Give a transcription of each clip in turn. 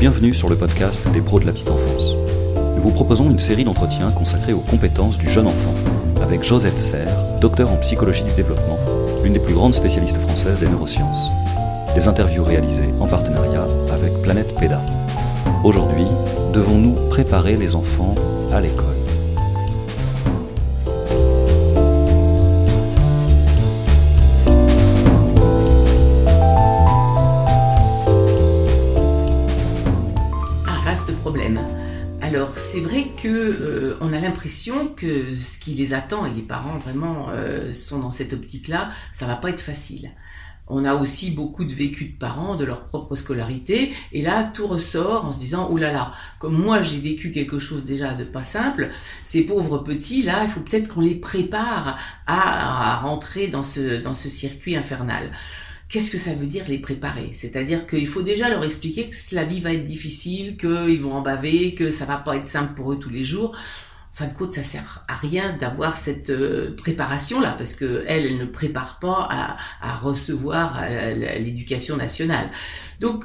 Bienvenue sur le podcast des pros de la petite enfance. Nous vous proposons une série d'entretiens consacrés aux compétences du jeune enfant avec Josette Serre, docteur en psychologie du développement, l'une des plus grandes spécialistes françaises des neurosciences. Des interviews réalisées en partenariat avec Planète PEDA. Aujourd'hui, devons-nous préparer les enfants à l'école? Alors c'est vrai que euh, on a l'impression que ce qui les attend et les parents vraiment euh, sont dans cette optique-là, ça va pas être facile. On a aussi beaucoup de vécus de parents de leur propre scolarité et là tout ressort en se disant oh là là comme moi j'ai vécu quelque chose déjà de pas simple ces pauvres petits là il faut peut-être qu'on les prépare à, rentrer dans ce circuit infernal. Qu'est-ce que ça veut dire les préparer? C'est-à-dire qu'il faut déjà leur expliquer que la vie va être difficile, qu'ils vont en baver, que ça va pas être simple pour eux tous les jours. En fin de compte, ça sert à rien d'avoir cette euh, préparation là, parce que elle, ne prépare pas à, à recevoir l'éducation nationale. Donc,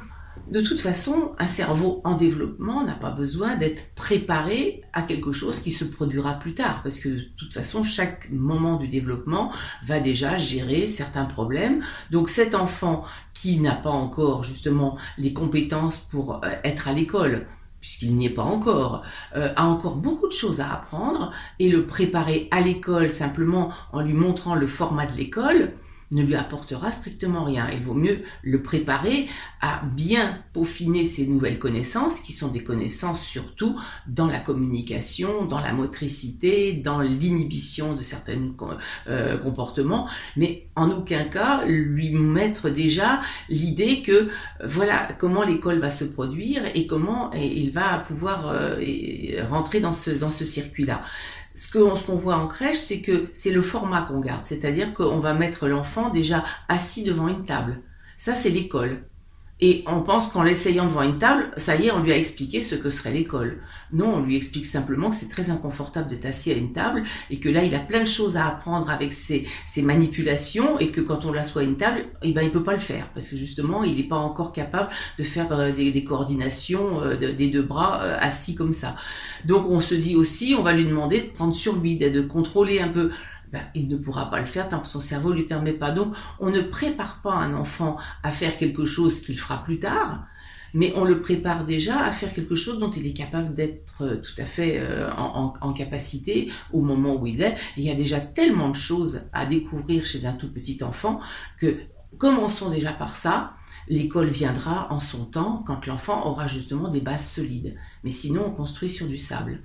de toute façon, un cerveau en développement n'a pas besoin d'être préparé à quelque chose qui se produira plus tard, parce que de toute façon, chaque moment du développement va déjà gérer certains problèmes. Donc cet enfant qui n'a pas encore justement les compétences pour euh, être à l'école, puisqu'il n'y est pas encore, euh, a encore beaucoup de choses à apprendre, et le préparer à l'école simplement en lui montrant le format de l'école, ne lui apportera strictement rien. Il vaut mieux le préparer à bien peaufiner ses nouvelles connaissances, qui sont des connaissances surtout dans la communication, dans la motricité, dans l'inhibition de certains euh, comportements, mais en aucun cas lui mettre déjà l'idée que voilà comment l'école va se produire et comment il va pouvoir euh, rentrer dans ce, dans ce circuit-là ce qu'on ce qu'on voit en crèche, c'est que c'est le format qu'on garde, c'est-à-dire qu'on va mettre l'enfant déjà assis devant une table. Ça, c'est l'école. Et on pense qu'en l'essayant devant une table, ça y est, on lui a expliqué ce que serait l'école. Non, on lui explique simplement que c'est très inconfortable d'être assis à une table et que là, il a plein de choses à apprendre avec ses, ses manipulations et que quand on l'assoit à une table, eh ben, il peut pas le faire parce que justement, il n'est pas encore capable de faire euh, des, des, coordinations euh, des deux bras euh, assis comme ça. Donc, on se dit aussi, on va lui demander de prendre sur lui, de contrôler un peu ben, il ne pourra pas le faire tant que son cerveau ne lui permet pas. Donc, on ne prépare pas un enfant à faire quelque chose qu'il fera plus tard, mais on le prépare déjà à faire quelque chose dont il est capable d'être euh, tout à fait euh, en, en, capacité au moment où il est. Il y a déjà tellement de choses à découvrir chez un tout petit enfant que commençons déjà par ça. L'école viendra en son temps quand l'enfant aura justement des bases solides. Mais sinon, on construit sur du sable.